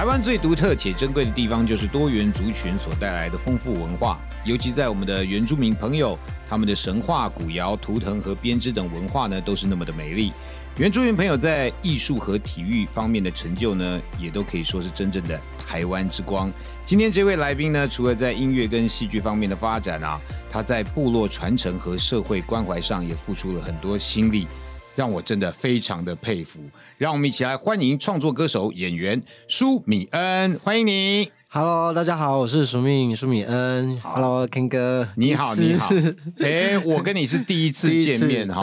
台湾最独特且珍贵的地方，就是多元族群所带来的丰富文化。尤其在我们的原住民朋友，他们的神话、古窑、图腾和编织等文化呢，都是那么的美丽。原住民朋友在艺术和体育方面的成就呢，也都可以说是真正的台湾之光。今天这位来宾呢，除了在音乐跟戏剧方面的发展啊，他在部落传承和社会关怀上也付出了很多心力。让我真的非常的佩服，让我们一起来欢迎创作歌手、演员舒米恩，欢迎你。Hello，大家好，我是舒米舒米恩。Hello，Ken 哥，你好，你好。哎，我跟你是第一次 见面哈。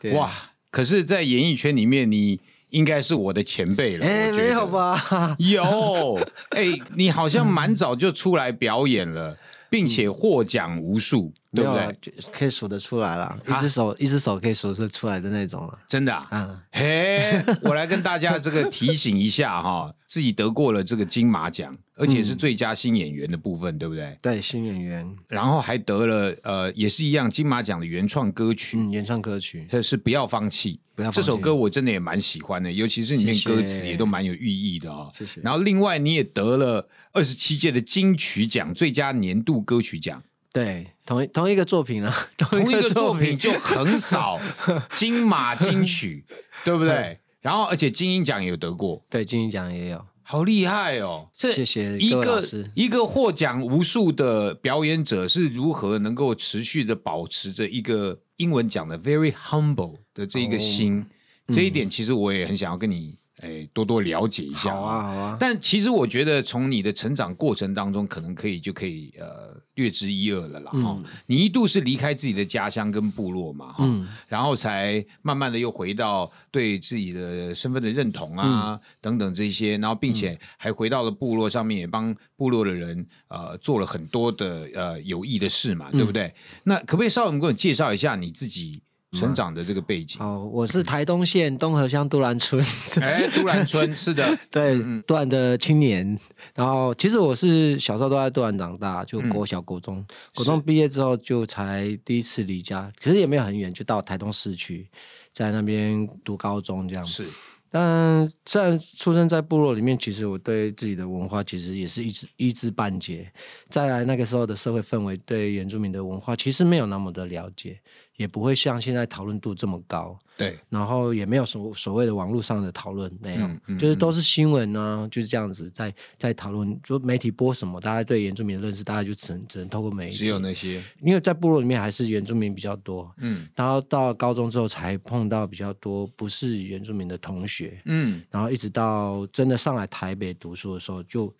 对，哇，可是，在演艺圈里面，你应该是我的前辈了。哎，没有吧？有。哎，你好像蛮早就出来表演了。并且获奖无数，对不对？可以数得出来了，一只手一只手可以数得出来的那种了。真的啊，嘿，我来跟大家这个提醒一下哈，自己得过了这个金马奖，而且是最佳新演员的部分，对不对？对，新演员，然后还得了呃，也是一样金马奖的原创歌曲，嗯，原创歌曲，是不要放弃。这首歌我真的也蛮喜欢的，尤其是里面歌词也都蛮有寓意的啊。谢谢。然后另外你也得了二十七届的金曲奖最佳年度歌曲奖。对，同一同一个作品啊，同一个作品就很少 金马金曲，对不对？然后而且金鹰奖也有得过，对，金鹰奖也有，好厉害哦！谢谢一个一个获奖无数的表演者是如何能够持续的保持着一个。英文讲的 very humble 的这一个心，这一点其实我也很想要跟你诶多多了解一下。好啊，好啊。但其实我觉得从你的成长过程当中，可能可以就可以呃略知一二了啦。哈，你一度是离开自己的家乡跟部落嘛，哈，然后才慢慢的又回到对自己的身份的认同啊等等这些，然后并且还回到了部落上面，也帮部落的人呃做了很多的呃有益的事嘛，对不对？那可不可以稍微给我介绍一下你自己？成长的这个背景。哦，我是台东县东河乡杜兰村，哎，杜兰村 是的，对，杜兰的青年。然后其实我是小时候都在杜兰长大，就国小、国中，国中毕业之后就才第一次离家，其实也没有很远，就到台东市区，在那边读高中这样。是，但虽然出生在部落里面，其实我对自己的文化其实也是一知一知半解。再来那个时候的社会氛围，对原住民的文化其实没有那么的了解。也不会像现在讨论度这么高，对，然后也没有所所谓的网络上的讨论，没有，就是都是新闻呢，就是这样子在在讨论，就媒体播什么，大家对原住民的认识，大家就只能只能透过媒体，只有那些，因为在部落里面还是原住民比较多，嗯，然后到高中之后才碰到比较多不是原住民的同学，嗯，然后一直到真的上来台北读书的时候就。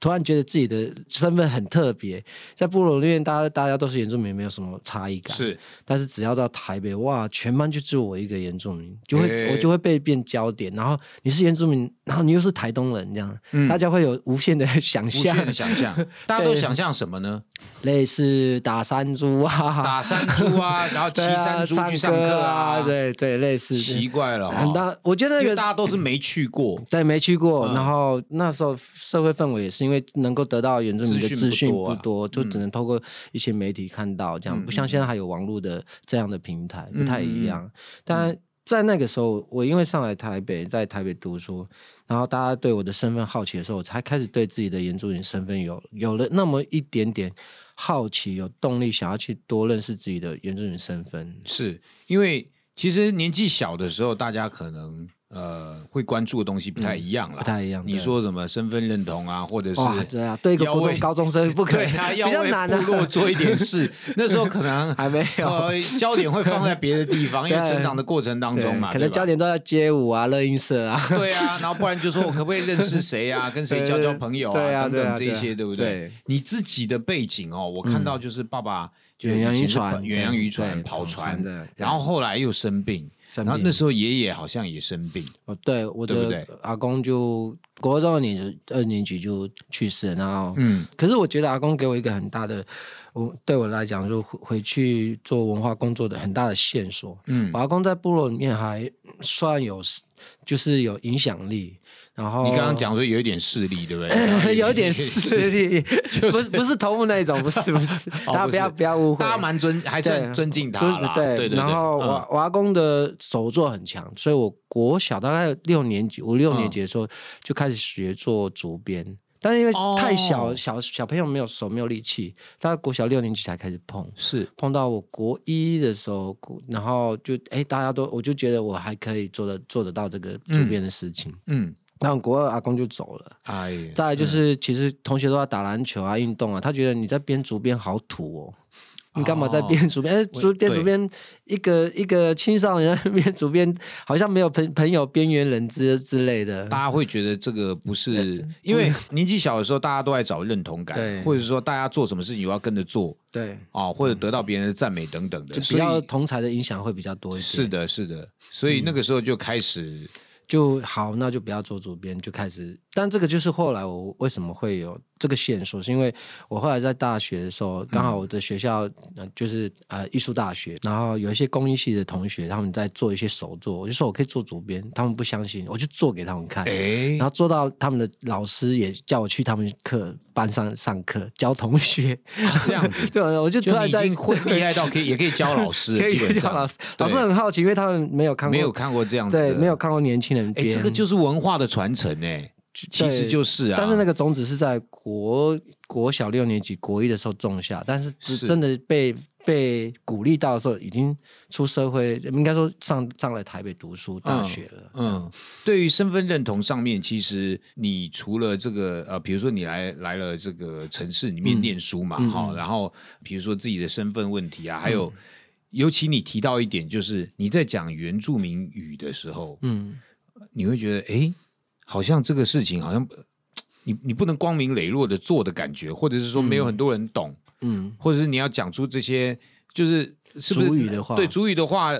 突然觉得自己的身份很特别，在部落里面，大家大家都是原住民，没有什么差异感。是，但是只要到台北，哇，全班就只有我一个原住民，就会我就会被变焦点。然后你是原住民，然后你又是台东人，这样，大家会有无限的想象。无限的想象，大家都想象什么呢？类似打山猪啊，打山猪啊，然后骑山猪去上课啊，对对，类似。奇怪了，很大。我觉得那个大家都是没去过，对，没去过。然后那时候社会氛围也是因为。因为能够得到原住民的资讯不多，就只能透过一些媒体看到，这样不像现在还有网络的这样的平台，不太一样。但在那个时候，我因为上来台北，在台北读书，然后大家对我的身份好奇的时候，我才开始对自己的原住民身份有有了那么一点点好奇，有动力想要去多认识自己的原住民身份。是因为其实年纪小的时候，大家可能。呃，会关注的东西不太一样了，不太一样。你说什么身份认同啊，或者是对啊，对一个高中高中生不可以，他 要为部落做一点事，那时候可能还没有，焦点会放在别的地方，因为成长的过程当中嘛，可能焦点都在街舞啊、乐音社啊，对啊，然后不然就说我可不可以认识谁啊，跟谁交交朋友啊，等等这些，对不对？你自己的背景哦，我看到就是爸爸远洋渔船，远洋渔船跑船的，然后后来又生病。然后那时候爷爷好像也生病，哦，对，我的阿公就国中二年级二年级就去世了，然后，嗯，可是我觉得阿公给我一个很大的，我对我来讲就回回去做文化工作的很大的线索，嗯，我阿公在部落里面还算有，就是有影响力。然后你刚刚讲说有一点势力，对不对？有点势力，不是不是头目那一种，不是不是，大家不要不要误会，大家蛮尊还算尊敬他对对。然后我我阿公的手作很强，所以我国小大概六年级五六年级的时候就开始学做竹编。但是因为太小小小朋友没有手没有力气，大概国小六年级才开始碰，是。碰到我国一的时候，然后就哎大家都我就觉得我还可以做得做得到这个竹编的事情，嗯。然后国二阿公就走了，哎，再就是，其实同学都在打篮球啊，运动啊，他觉得你在编竹编好土哦，你干嘛在编主编？主编主编一个一个青少年编主编，好像没有朋朋友边缘人之之类的。大家会觉得这个不是，因为年纪小的时候，大家都在找认同感，或者说大家做什么事情，我要跟着做，对，哦，或者得到别人的赞美等等的，比较同才的影响会比较多一些。是的，是的，所以那个时候就开始。就好，那就不要做主编，就开始。但这个就是后来我为什么会有。这个线索是因为我后来在大学的时候，刚好我的学校就是呃艺术大学，然后有一些工艺系的同学他们在做一些手作，我就说我可以做主编，他们不相信，我就做给他们看，然后做到他们的老师也叫我去他们课班上上课教同学，这样子，对，我就突然已经会厉害到可以也可以教老师，可以教老师，老师很好奇，因为他们没有看过，没有看过这样子，对，没有看过年轻人编，这个就是文化的传承哎。其实就是啊，但是那个种子是在国国小六年级、国一的时候种下，但是真的被被鼓励到的时候，已经出社会，应该说上上了台北读书大学了。嗯，对于身份认同上面，其实你除了这个呃，比如说你来来了这个城市里面念书嘛，哈，然后比如说自己的身份问题啊，还有尤其你提到一点，就是你在讲原住民语的时候，嗯，你会觉得哎。好像这个事情好像 你你不能光明磊落的做的感觉，或者是说没有很多人懂，嗯，或者是你要讲出这些就是主语的话，对主语的话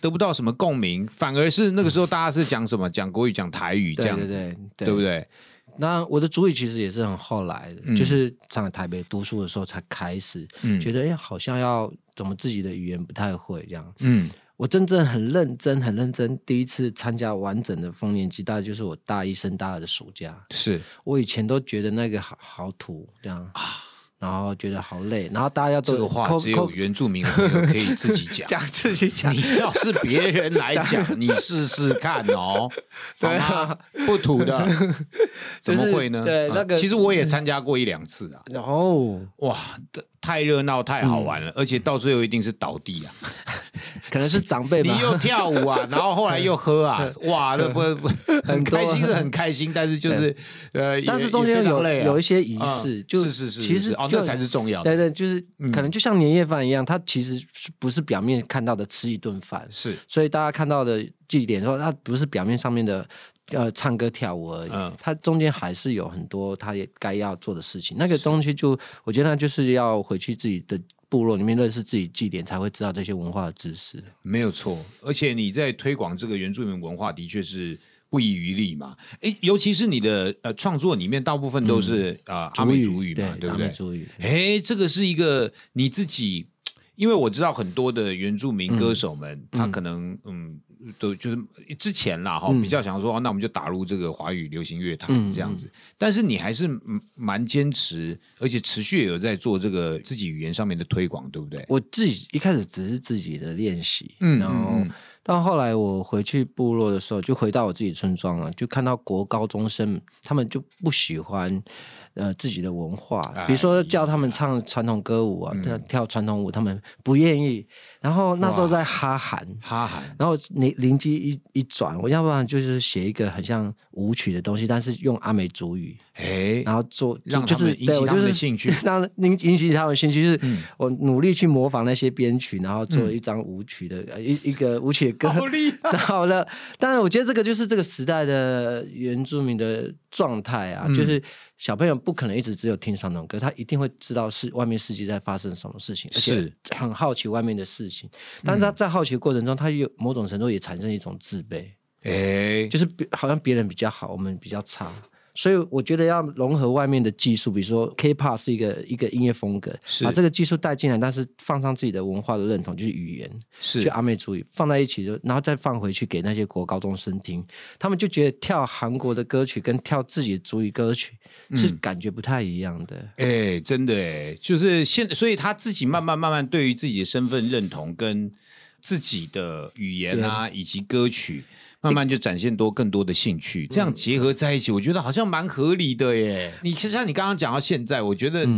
得不到什么共鸣，反而是那个时候大家是讲什么讲国语讲台语这样子，对不对？那我的主语其实也是很后来的，就是上了台北读书的时候才开始觉得，哎，好像要怎么自己的语言不太会这样，嗯。我真正很认真、很认真，第一次参加完整的丰年祭，大概就是我大一升大二的暑假。是我以前都觉得那个好好土这样啊。然后觉得好累，然后大家都这个话只有原住民朋友可以自己讲，讲自己讲。你要是别人来讲，你试试看哦，对啊，不土的，怎么会呢？对，那个其实我也参加过一两次啊。然后哇，太热闹，太好玩了，而且到最后一定是倒地啊，可能是长辈吧。你又跳舞啊，然后后来又喝啊，哇，那不不 很开心是很开心，但是就是呃，但是中间有有一些仪式，就是是是，其实。这才是重要的。对对，就是可能就像年夜饭一样，它其实是不是表面看到的吃一顿饭？是，所以大家看到的祭典说，它不是表面上面的呃唱歌跳舞而已，他中间还是有很多他也该要做的事情。那个东西就我觉得就是要回去自己的部落里面认识自己祭典，才会知道这些文化的知识。没有错，而且你在推广这个原住民文化，的确是。不遗余力嘛？哎，尤其是你的呃创作里面，大部分都是啊阿美族语嘛，对不对？族语。哎，这个是一个你自己，因为我知道很多的原住民歌手们，他可能嗯，都就是之前啦哈，比较想说，那我们就打入这个华语流行乐坛这样子。但是你还是蛮坚持，而且持续有在做这个自己语言上面的推广，对不对？我自己一开始只是自己的练习，嗯，然后。到后来我回去部落的时候，就回到我自己村庄了，就看到国高中生他们就不喜欢。呃，自己的文化，比如说叫他们唱传统歌舞啊，跳传统舞，他们不愿意。然后那时候在哈韩，哈韩，然后你灵机一一转，我要不然就是写一个很像舞曲的东西，但是用阿美族语，哎，然后做让就是 引起他们兴趣，让引引起他们兴趣，就是我努力去模仿那些编曲，然后做一张舞曲的一一个舞曲的歌，好了。但是我觉得这个就是这个时代的原住民的状态啊，就是小朋友不可能一直只有听传统歌，他一定会知道是外面世界在发生什么事情，而且很好奇外面的事情。但是他在好奇的过程中，他有某种程度也产生一种自卑，哎，就是好像别人比较好，我们比较差。所以我觉得要融合外面的技术，比如说 K-pop 是一个一个音乐风格，把这个技术带进来，但是放上自己的文化的认同，就是语言，是就阿美族语放在一起，就然后再放回去给那些国高中生听，他们就觉得跳韩国的歌曲跟跳自己的族语歌曲是感觉不太一样的。哎，真的哎，就是现，所以他自己慢慢慢慢对于自己的身份认同跟自己的语言啊，以及歌曲。慢慢就展现多更多的兴趣，这样结合在一起，我觉得好像蛮合理的耶。你像你刚刚讲到现在，我觉得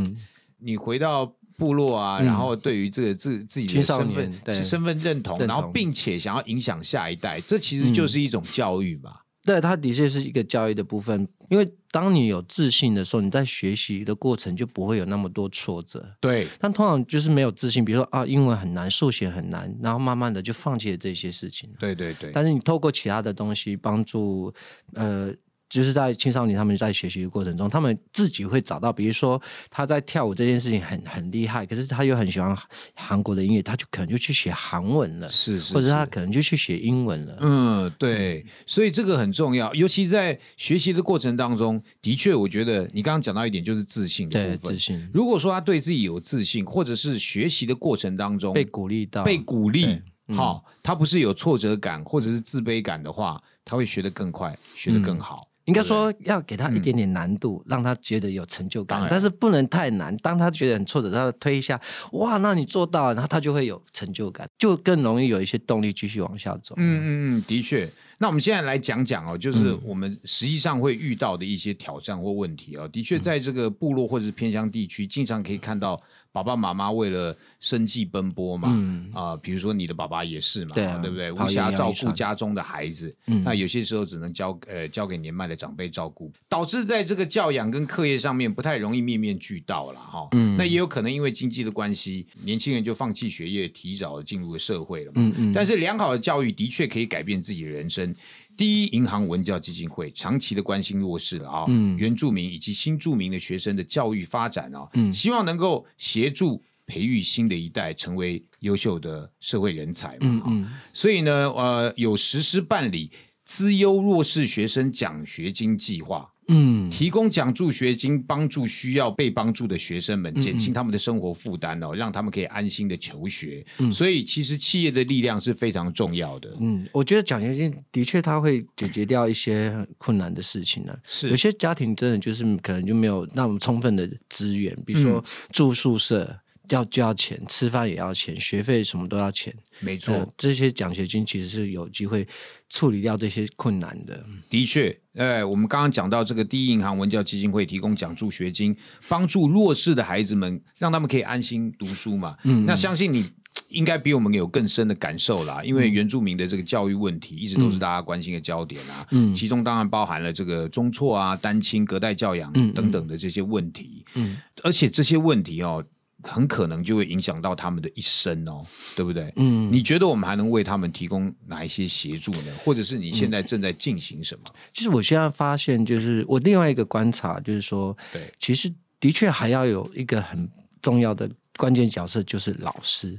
你回到部落啊，然后对于这个自自己的身份、身份认同，然后并且想要影响下一代，这其实就是一种教育嘛。对，它的确是一个教育的部分，因为当你有自信的时候，你在学习的过程就不会有那么多挫折。对，但通常就是没有自信，比如说啊，英文很难，数学很难，然后慢慢的就放弃了这些事情。对对对。但是你透过其他的东西帮助，呃。就是在青少年他们在学习的过程中，他们自己会找到，比如说他在跳舞这件事情很很厉害，可是他又很喜欢韩国的音乐，他就可能就去学韩文了，是是，或者他可能就去学英文了。嗯，对，所以这个很重要，尤其在学习的过程当中，的确，我觉得你刚刚讲到一点就是自信的部分。自信。如果说他对自己有自信，或者是学习的过程当中被鼓励到，被鼓励，好，他不是有挫折感或者是自卑感的话，他会学得更快，学得更好。应该说要给他一点点难度，让他觉得有成就感，但是不能太难。当他觉得很挫折，他推一下，哇，那你做到，了，然后他就会有成就感，就更容易有一些动力继续往下走。嗯嗯嗯，的确。那我们现在来讲讲哦，就是我们实际上会遇到的一些挑战或问题哦。的确，在这个部落或者是偏乡地区，经常可以看到。爸爸妈妈为了生计奔波嘛，啊，比如说你的爸爸也是嘛，对不对？无暇照顾家中的孩子，那有些时候只能交呃交给年迈的长辈照顾，导致在这个教养跟课业上面不太容易面面俱到了哈。那也有可能因为经济的关系，年轻人就放弃学业，提早进入了社会了嘛。嗯嗯。但是良好的教育的确可以改变自己的人生。第一银行文教基金会长期的关心弱势啊，原住民以及新住民的学生的教育发展啊，希望能够协助培育新的一代成为优秀的社会人才嘛。所以呢，呃，有实施办理资优弱势学生奖学金计划。嗯，提供奖助学金，帮助需要被帮助的学生们，减轻他们的生活负担哦，让他们可以安心的求学。嗯，所以其实企业的力量是非常重要的。嗯，我觉得奖学金的确它会解决掉一些困难的事情呢。是，有些家庭真的就是可能就没有那么充分的资源，比如说住宿舍。要就要钱，吃饭也要钱，学费什么都要钱。没错，这些奖学金其实是有机会处理掉这些困难的。的确，哎，我们刚刚讲到这个第一银行文教基金会提供奖助学金，帮助弱势的孩子们，让他们可以安心读书嘛。嗯，那相信你应该比我们有更深的感受啦，因为原住民的这个教育问题一直都是大家关心的焦点啊。嗯，其中当然包含了这个中辍啊、单亲、隔代教养等等的这些问题。嗯，而且这些问题哦。很可能就会影响到他们的一生哦，对不对？嗯，你觉得我们还能为他们提供哪一些协助呢？或者是你现在正在进行什么？其实我现在发现，就是我另外一个观察，就是说，对，其实的确还要有一个很重要的关键角色，就是老师。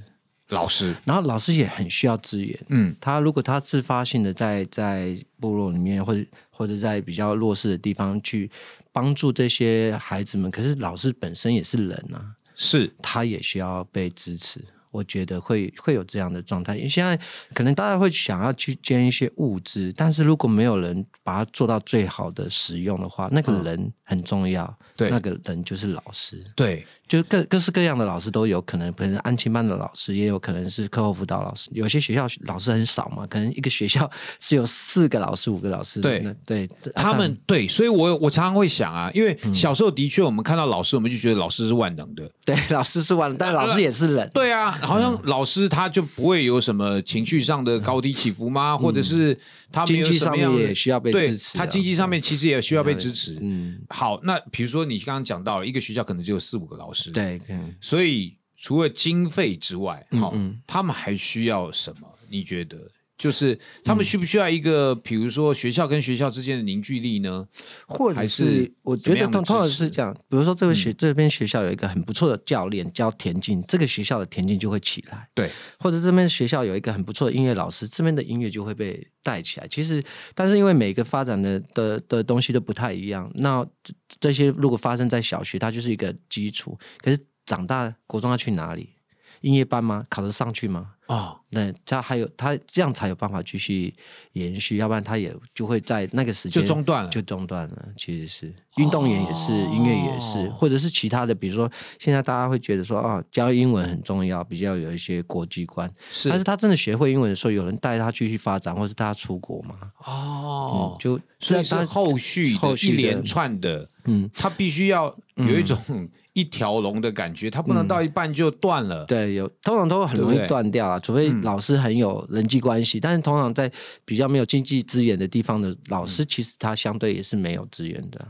老师，然后老师也很需要资源。嗯，他如果他自发性的在在部落里面，或者或者在比较弱势的地方去帮助这些孩子们，可是老师本身也是人啊。是，他也需要被支持。我觉得会会有这样的状态，因为现在可能大家会想要去捐一些物资，但是如果没有人把它做到最好的使用的话，那个人很重要。对，那个人就是老师。对。就各各式各样的老师都有可能，可能安亲班的老师，也有可能是课后辅导老师。有些学校老师很少嘛，可能一个学校只有四个老师、五个老师。对对，他们 对，所以我我常常会想啊，因为小时候的确我们看到老师，我们就觉得老师是万能的。对，老师是万能，但老师也是人。对啊，好像老师他就不会有什么情绪上的高低起伏吗？或者是他经济上面也需要被支持？他经济上面其实也需要被支持。嗯，好，那比如说你刚刚讲到了一个学校可能就有四五个老师。对。所以除了经费之外，好，他们还需要什么？你觉得就是他们需不需要一个，比如说学校跟学校之间的凝聚力呢？或者是我觉得通常是这样，比如说这个学这边学校有一个很不错的教练教田径，这个学校的田径就会起来。对，或者这边学校有一个很不错的音乐老师，这边的音乐就会被带起来。其实，但是因为每个发展的的的东西都不太一样，那这些如果发生在小学，它就是一个基础。可是长大国中要去哪里？音乐班吗？考得上去吗？哦，那他还有他这样才有办法继续延续，要不然他也就会在那个时间就中断了，就中断了。其实是运动员也是，音乐也是，或者是其他的，比如说现在大家会觉得说啊，教英文很重要，比较有一些国际观。是，但是他真的学会英文的时候，有人带他继续发展，或是带他出国吗？哦，就所以是后续后续一连串的，嗯，他必须要有一种。一条龙的感觉，它不能到一半就断了。对，有通常都会很容易断掉啊，除非老师很有人际关系。但是通常在比较没有经济资源的地方的老师，其实他相对也是没有资源的。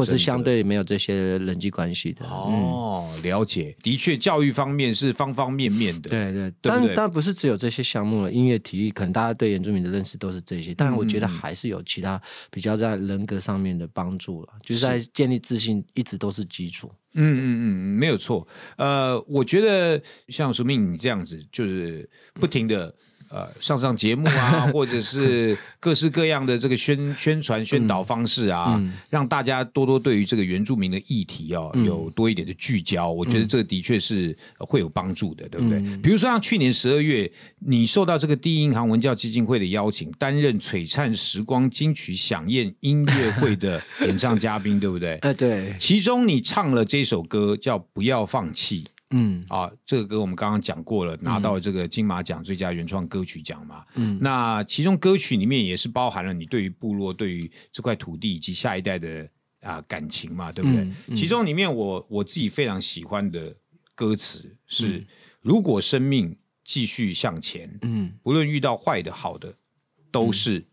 或是相对没有这些人际关系的哦，了解，的确，教育方面是方方面面的，对对，但当然不是只有这些项目了，音乐、体育，可能大家对原住民的认识都是这些，但我觉得还是有其他比较在人格上面的帮助了，就是在建立自信，一直都是基础。嗯嗯嗯，没有错。呃，我觉得像苏明你这样子，就是不停的。呃，上上节目啊，或者是各式各样的这个宣宣传宣导方式啊，让大家多多对于这个原住民的议题哦，有多一点的聚焦。我觉得这个的确是会有帮助的，对不对？比如说像去年十二月，你受到这个第一银行文教基金会的邀请，担任璀璨时光金曲响宴音乐会的演唱嘉宾，对不对？哎，对。其中你唱了这首歌叫《不要放弃》。嗯啊，这个歌我们刚刚讲过了，拿到这个金马奖最佳原创歌曲奖嘛。嗯，那其中歌曲里面也是包含了你对于部落、对于这块土地以及下一代的啊感情嘛，对不对？其中里面我我自己非常喜欢的歌词是：如果生命继续向前，嗯，不论遇到坏的、好的，都是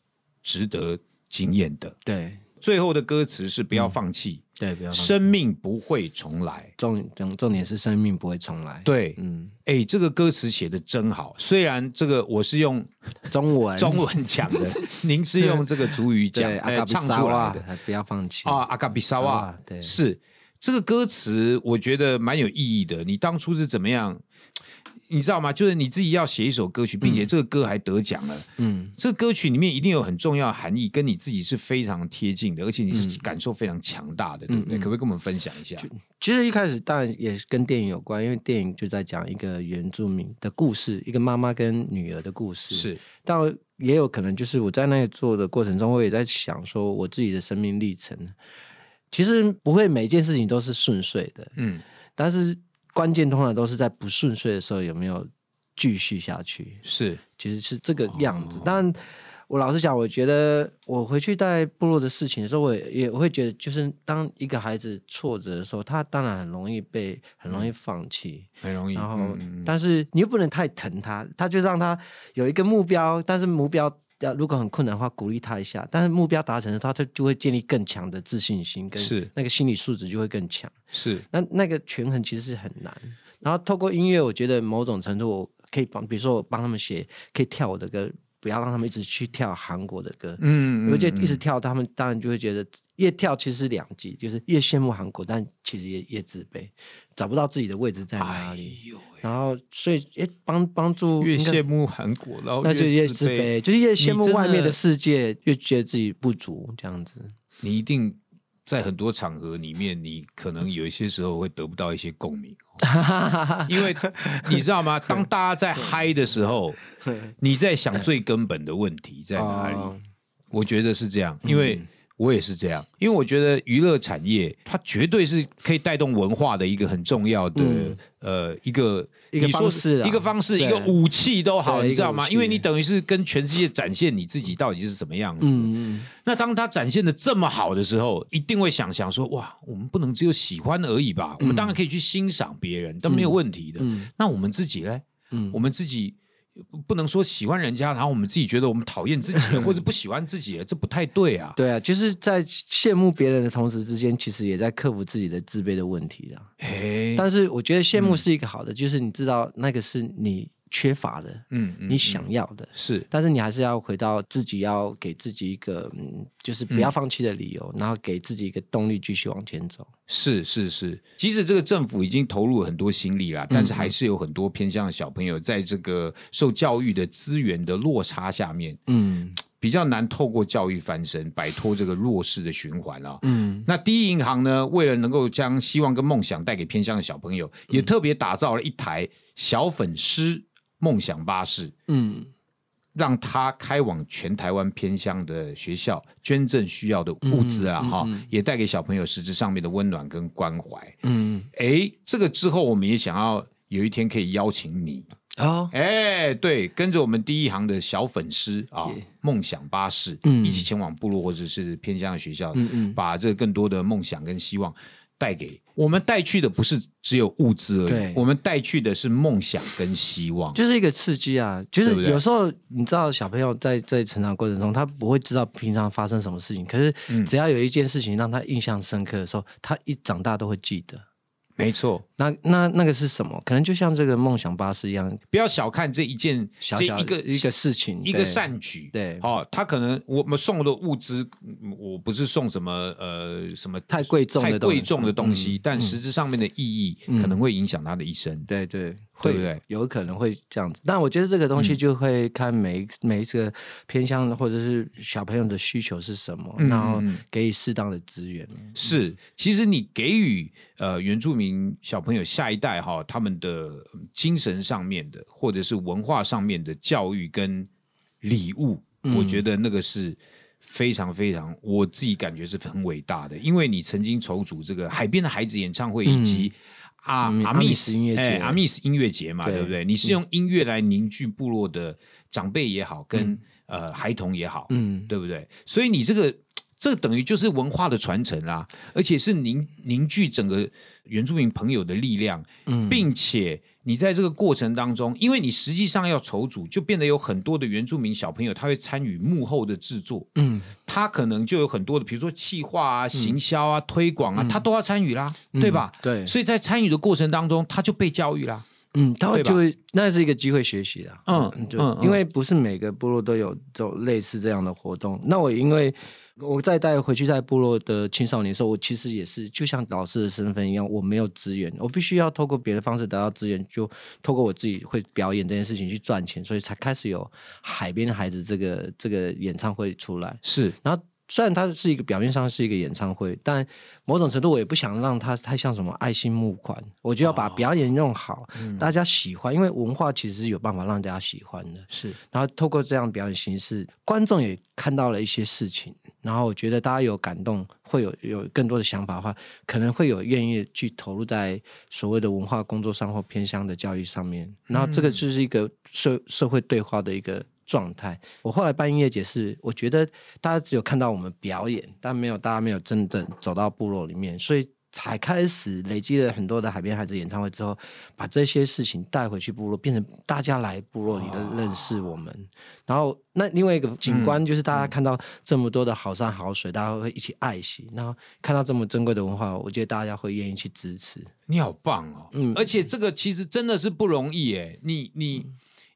值得经验的。对，最后的歌词是不要放弃。对，不要生命不会重来。重重重点是生命不会重来。对，嗯，哎，这个歌词写的真好。虽然这个我是用中文中文讲的，您是用这个主语讲，哎，唱出来的。不要放弃啊，阿卡比萨瓦。对，是这个歌词，我觉得蛮有意义的。你当初是怎么样？你知道吗？就是你自己要写一首歌曲，并且这个歌还得奖了。嗯，这个歌曲里面一定有很重要的含义，跟你自己是非常贴近的，而且你是感受非常强大的，对不对？可不可以跟我们分享一下？其实一开始当然也是跟电影有关，因为电影就在讲一个原住民的故事，一个妈妈跟女儿的故事。是，但也有可能就是我在那里做的过程中，我也在想说我自己的生命历程。其实不会每件事情都是顺遂的，嗯，但是。关键通常都是在不顺遂的时候有没有继续下去？是，其实是这个样子。但我老实讲，我觉得我回去带部落的事情的时候，我也会觉得，就是当一个孩子挫折的时候，他当然很容易被很容易放弃，很容易。然后，但是你又不能太疼他，他就让他有一个目标，但是目标。要如果很困难的话，鼓励他一下。但是目标达成了，他就就会建立更强的自信心，跟那个心理素质就会更强。是，那那个权衡其实是很难。然后透过音乐，我觉得某种程度我可以帮，比如说我帮他们写可以跳我的歌，不要让他们一直去跳韩国的歌。嗯，而且一直跳，他们当然就会觉得越跳其实是两极，就是越羡慕韩国，但其实也越自卑，找不到自己的位置在哪里。然后，所以，哎，帮帮助越羡慕韩国，然后那就越自卑，就是越羡慕外面的世界，越觉得自己不足，这样子。你一定在很多场合里面，你可能有一些时候会得不到一些共鸣，因为你知道吗？当大家在嗨的时候，你在想最根本的问题在哪里？我觉得是这样，因为。我也是这样，因为我觉得娱乐产业它绝对是可以带动文化的一个很重要的呃一个一个方式，一个方式，一个武器都好，你知道吗？因为你等于是跟全世界展现你自己到底是什么样子。那当他展现的这么好的时候，一定会想想说：哇，我们不能只有喜欢而已吧？我们当然可以去欣赏别人，都没有问题的。那我们自己呢？嗯，我们自己。不能说喜欢人家，然后我们自己觉得我们讨厌自己，或者不喜欢自己，这不太对啊。对啊，就是在羡慕别人的同时之间，其实也在克服自己的自卑的问题啊。但是我觉得羡慕是一个好的，就是你知道那个是你缺乏的，嗯，你想要的。是，但是你还是要回到自己，要给自己一个，嗯，就是不要放弃的理由，然后给自己一个动力，继续往前走。是是是，即使这个政府已经投入很多心力了，但是还是有很多偏向的小朋友，在这个受教育的资源的落差下面，嗯。比较难透过教育翻身，摆脱这个弱势的循环啊。嗯，那第一银行呢，为了能够将希望跟梦想带给偏乡的小朋友，也特别打造了一台小粉狮梦想巴士。嗯，让他开往全台湾偏乡的学校，捐赠需要的物资啊，哈，也带给小朋友实质上面的温暖跟关怀。嗯，哎，这个之后我们也想要有一天可以邀请你。哦，哎，对，跟着我们第一行的小粉丝啊，梦想巴士，嗯一起前往部落或者是偏乡的学校，嗯嗯，把这更多的梦想跟希望带给我们带去的不是只有物资而已，我们带去的是梦想跟希望，就是一个刺激啊。就是有时候你知道，小朋友在在成长过程中，他不会知道平常发生什么事情，可是只要有一件事情让他印象深刻的时候，他一长大都会记得。没错，那那那个是什么？可能就像这个梦想巴士一样，不要小看这一件小小一个一个事情，一个善举。对，哦，他可能我们送的物资，我不是送什么呃什么太贵重太贵重的东西，但实质上面的意义可能会影响他的一生。对对。对不对？有可能会这样子，但我觉得这个东西就会看每每一个偏向或者是小朋友的需求是什么，然后给予适当的资源。是，其实你给予呃原住民小朋友下一代哈，他们的精神上面的或者是文化上面的教育跟礼物，我觉得那个是非常非常，我自己感觉是很伟大的，因为你曾经筹组这个海边的孩子演唱会以及。啊，阿密斯音乐节，阿密斯音乐节嘛，对不对？你是用音乐来凝聚部落的长辈也好，跟呃孩童也好，嗯，对不对？所以你这个这等于就是文化的传承啦，而且是凝凝聚整个原住民朋友的力量，嗯，并且。你在这个过程当中，因为你实际上要筹组，就变得有很多的原住民小朋友，他会参与幕后的制作。嗯，他可能就有很多的，比如说企划啊、行销啊、推广啊，他都要参与啦，对吧？对，所以在参与的过程当中，他就被教育啦。嗯，他会就会那是一个机会学习的。嗯，就因为不是每个部落都有这种类似这样的活动。那我因为。我再带回去在部落的青少年时候，我其实也是就像老师的身份一样，我没有资源，我必须要透过别的方式得到资源，就透过我自己会表演这件事情去赚钱，所以才开始有海边的孩子这个这个演唱会出来。是，然后。虽然它是一个表面上是一个演唱会，但某种程度我也不想让它太像什么爱心募款，我就要把表演弄好，大家喜欢，因为文化其实是有办法让大家喜欢的。是，然后透过这样表演形式，观众也看到了一些事情，然后我觉得大家有感动，会有有更多的想法的话，可能会有愿意去投入在所谓的文化工作上或偏乡的教育上面，然后这个就是一个社社会对话的一个。状态。我后来办音乐节是，我觉得大家只有看到我们表演，但没有大家没有真正走到部落里面，所以才开始累积了很多的海边孩子演唱会之后，把这些事情带回去部落，变成大家来部落里的认识我们。然后那另外一个景观就是大家看到这么多的好山好水，大家会一起爱惜。然后看到这么珍贵的文化，我觉得大家会愿意去支持。你好棒哦！嗯，而且这个其实真的是不容易诶。你你。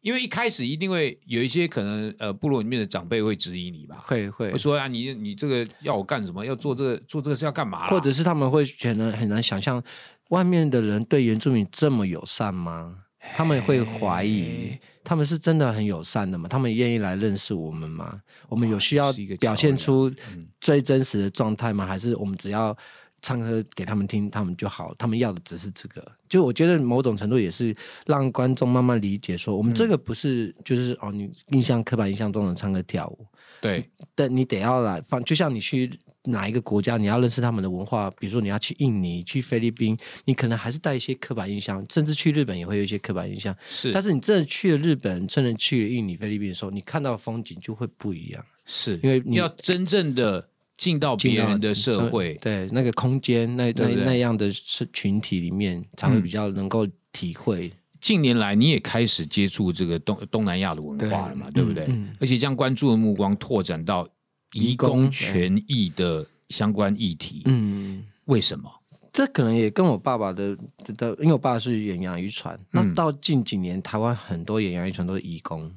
因为一开始一定会有一些可能，呃，部落里面的长辈会质疑你吧？会会说啊，你你这个要我干什么？要做这个做这个是要干嘛？或者是他们会觉得很难想象，外面的人对原住民这么友善吗？他们会怀疑，他们是真的很友善的吗？他们愿意来认识我们吗？我们有需要表现出最真实的状态吗？还是我们只要？唱歌给他们听，他们就好。他们要的只是这个。就我觉得某种程度也是让观众慢慢理解，说我们这个不是就是哦，你印象刻板印象中的唱歌跳舞。对，但你得要来放。就像你去哪一个国家，你要认识他们的文化，比如说你要去印尼、去菲律宾，你可能还是带一些刻板印象，甚至去日本也会有一些刻板印象。是，但是你真的去了日本，真的去了印尼、菲律宾的时候，你看到风景就会不一样。是因为你要真正的。进到别人的社会，对那个空间，那那那样的群体里面，才会比较能够体会。近年来，你也开始接触这个东东南亚的文化了嘛？对不对？而且将关注的目光拓展到移工权益的相关议题。嗯，为什么？这可能也跟我爸爸的的，因为我爸是远洋渔船，那到近几年台湾很多远洋渔船都是移工。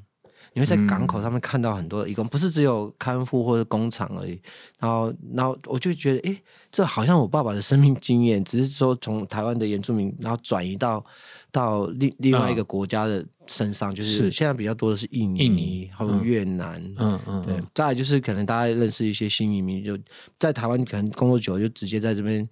你会在港口上面看到很多义工，不是只有看护或者工厂而已。然后，然后我就觉得，哎，这好像我爸爸的生命经验，只是说从台湾的原住民，然后转移到到另另外一个国家的身上，就是现在比较多的是印尼、还有越南，嗯嗯，对。再来就是可能大家认识一些新移民，就在台湾可能工作久了，就直接在这边。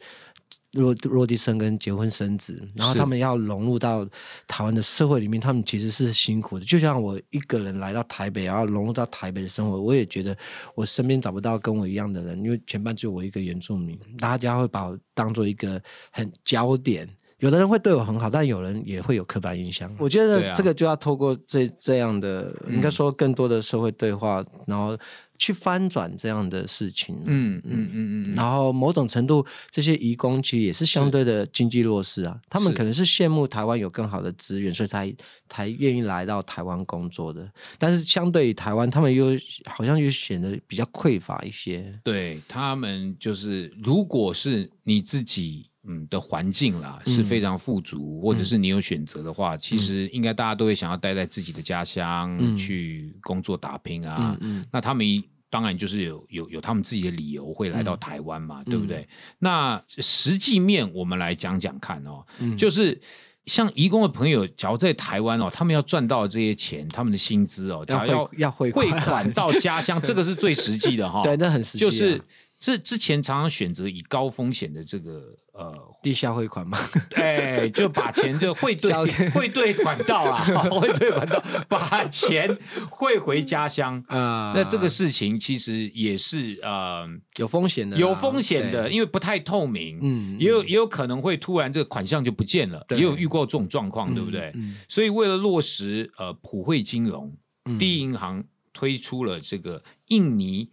落落地生根、结婚生子，然后他们要融入到台湾的社会里面，他们其实是辛苦的。就像我一个人来到台北，然后融入到台北的生活，我也觉得我身边找不到跟我一样的人，因为全班只有我一个原住民，大家会把我当做一个很焦点。有的人会对我很好，但有人也会有刻板印象。我觉得这个就要透过这这样的，应该说更多的社会对话，然后。去翻转这样的事情，嗯嗯嗯嗯，然后某种程度，这些移工其实也是相对的经济弱势啊，他们可能是羡慕台湾有更好的资源，所以才才愿意来到台湾工作的。但是相对于台湾，他们又好像又显得比较匮乏一些。对他们，就是如果是你自己嗯的环境啦是非常富足，或者是你有选择的话，其实应该大家都会想要待在自己的家乡去工作打拼啊。那他们一当然，就是有有有他们自己的理由会来到台湾嘛，对不对？那实际面我们来讲讲看哦，就是像移工的朋友，假如在台湾哦，他们要赚到这些钱，他们的薪资哦，要要要汇汇款到家乡，这个是最实际的哈。对，那很实际。就是这之前常常选择以高风险的这个。呃，地下汇款嘛？哎，就把钱就汇兑汇兑管道啊，汇兑管道把钱汇回家乡啊。那这个事情其实也是呃有风险的，有风险的，因为不太透明。嗯，也有也有可能会突然这个款项就不见了，也有遇过这种状况，对不对？所以为了落实呃普惠金融，第一银行推出了这个印尼。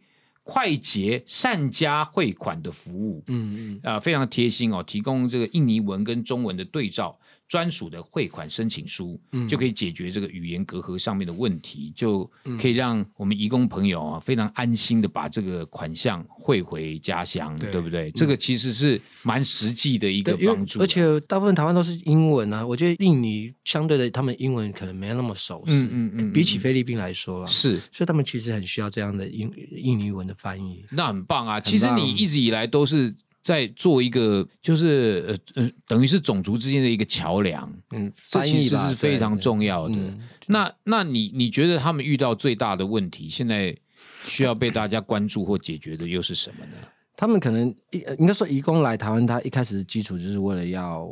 快捷善加汇款的服务，嗯嗯，啊，非常贴心哦，提供这个印尼文跟中文的对照。专属的汇款申请书，就可以解决这个语言隔阂上面的问题，就可以让我们移工朋友啊非常安心的把这个款项汇回家乡，对不对？这个其实是蛮实际的一个帮助。而且大部分台湾都是英文啊，我觉得印尼相对的他们英文可能没那么熟悉，嗯嗯嗯，比起菲律宾来说了，是，所以他们其实很需要这样的印印尼文的翻译。那很棒啊！其实你一直以来都是。在做一个，就是呃呃，等于是种族之间的一个桥梁，嗯，这其实是非常重要的。那那你你觉得他们遇到最大的问题，现在需要被大家关注或解决的又是什么呢？他们可能应应该说，移工来台湾，他一开始的基础就是为了要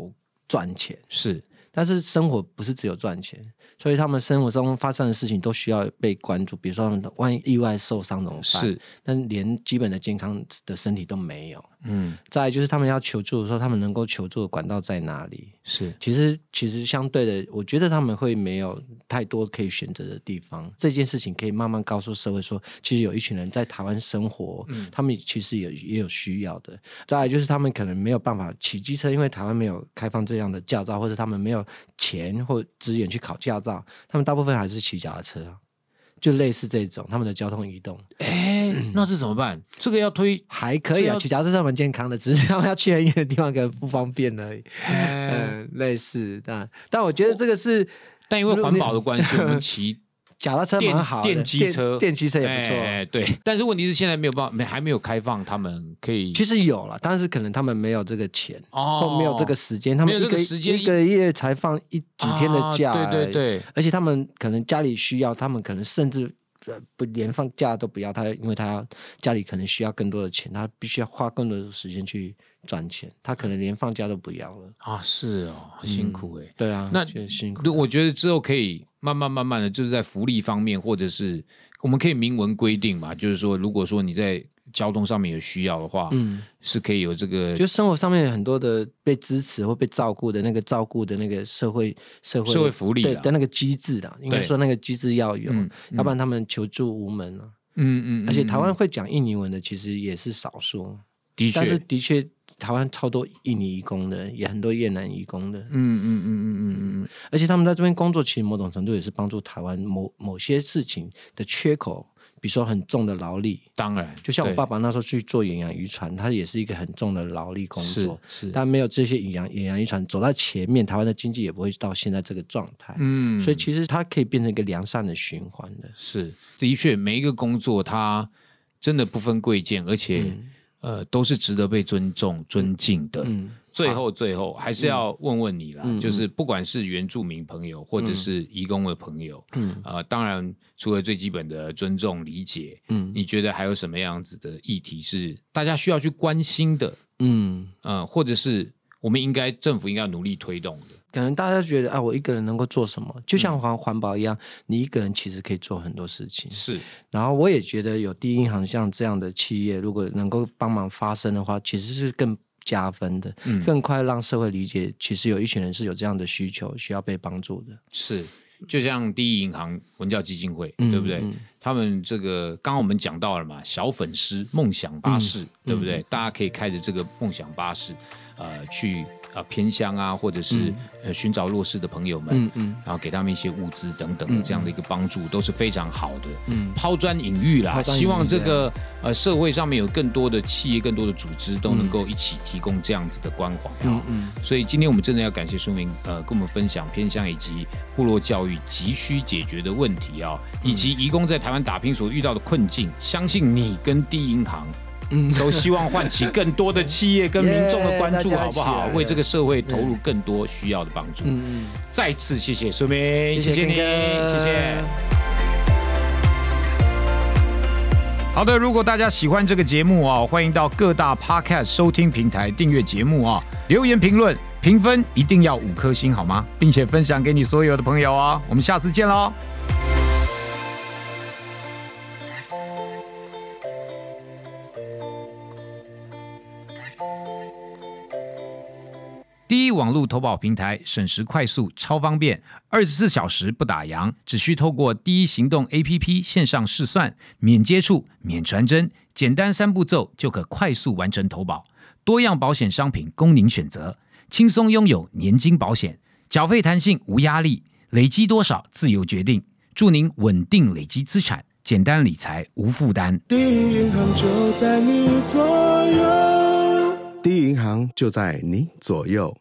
赚钱，是，但是生活不是只有赚钱。所以他们生活中发生的事情都需要被关注，比如说万一意外受伤怎么办？是，但连基本的健康的身体都没有。嗯，再就是他们要求助的时候，他们能够求助的管道在哪里？是，其实其实相对的，我觉得他们会没有太多可以选择的地方。这件事情可以慢慢告诉社会说，其实有一群人在台湾生活，嗯，他们其实也也有需要的。再来就是他们可能没有办法骑机车，因为台湾没有开放这样的驾照，或者他们没有钱或资源去考驾照，他们大部分还是骑脚踏车啊。就类似这种他们的交通移动，哎，那这怎么办？这个要推 还可以啊，骑脚踏车蛮健康的，只是他们要去很远的地方可能不方便而已。嗯，类似，但但我觉得这个是，但因为环保的关系，我们骑。脚踏车蛮好，电机车、电机车也不错。哎对，但是问题是现在没有办法，没还没有开放，他们可以。其实有了，但是可能他们没有这个钱，或没有这个时间。他们一个时间一个月才放一几天的假，对对对。而且他们可能家里需要，他们可能甚至不连放假都不要。他因为他家里可能需要更多的钱，他必须要花更多的时间去赚钱。他可能连放假都不要了啊！是哦，辛苦哎。对啊，那辛苦。我觉得之后可以。慢慢慢慢的，就是在福利方面，或者是我们可以明文规定嘛，就是说，如果说你在交通上面有需要的话，嗯，是可以有这个，就生活上面有很多的被支持或被照顾的那个照顾的那个社会社会社会福利的那个机制的，应该说那个机制要有，要不然他们求助无门了。嗯嗯，而且台湾会讲印尼文的其实也是少数，的确，但是的确。台湾超多印尼移工的，也很多越南移工的。嗯嗯嗯嗯嗯嗯而且他们在这边工作，其实某种程度也是帮助台湾某某些事情的缺口。比比如说很重的劳力，当然，就像我爸爸那时候去做远洋渔船，他也是一个很重的劳力工作，是，但没有这些远洋远洋渔船走在前面，台湾的经济也不会到现在这个状态。嗯，所以其实它可以变成一个良善的循环的。是，的确，每一个工作它真的不分贵贱，而且呃都是值得被尊重、尊敬的。嗯。最后，最后还是要问问你啦，就是不管是原住民朋友，或者是移工的朋友，嗯，呃，当然除了最基本的尊重、理解，嗯，你觉得还有什么样子的议题是大家需要去关心的？嗯，呃，或者是我们应该政府应该努力推动的？可能大家觉得啊，我一个人能够做什么？就像环环保一样，你一个人其实可以做很多事情。是，然后我也觉得有第一银行像这样的企业，如果能够帮忙发声的话，其实是更。加分的，更快让社会理解，其实有一群人是有这样的需求，需要被帮助的。是，就像第一银行文教基金会，对不对？他们这个刚刚我们讲到了嘛，小粉丝梦想巴士，对不对？大家可以开着这个梦想巴士，呃，去。啊，偏乡啊，或者是呃寻找弱势的朋友们，嗯嗯，然后给他们一些物资等等的这样的一个帮助，都是非常好的。嗯，抛砖引玉啦，希望这个呃社会上面有更多的企业、更多的组织都能够一起提供这样子的关怀。嗯嗯，所以今天我们真的要感谢苏明，呃，跟我们分享偏乡以及部落教育急需解决的问题啊，以及移工在台湾打拼所遇到的困境。相信你跟第一银行。嗯，都希望唤起更多的企业跟民 众的关注，好不好？为这个社会投入更多需要的帮助。嗯再次谢谢苏明，谢谢你，谢谢。好的，如果大家喜欢这个节目啊，欢迎到各大 Podcast 收听平台订阅节目啊，留言评论评分一定要五颗星好吗？并且分享给你所有的朋友啊，我们下次见喽。网络投保平台，省时快速超方便，二十四小时不打烊，只需透过第一行动 APP 线上试算，免接触、免传真，简单三步骤就可快速完成投保。多样保险商品供您选择，轻松拥有年金保险，缴费弹性无压力，累积多少自由决定。祝您稳定累积资产，简单理财无负担。第一银行就在你左右。第一银行就在你左右。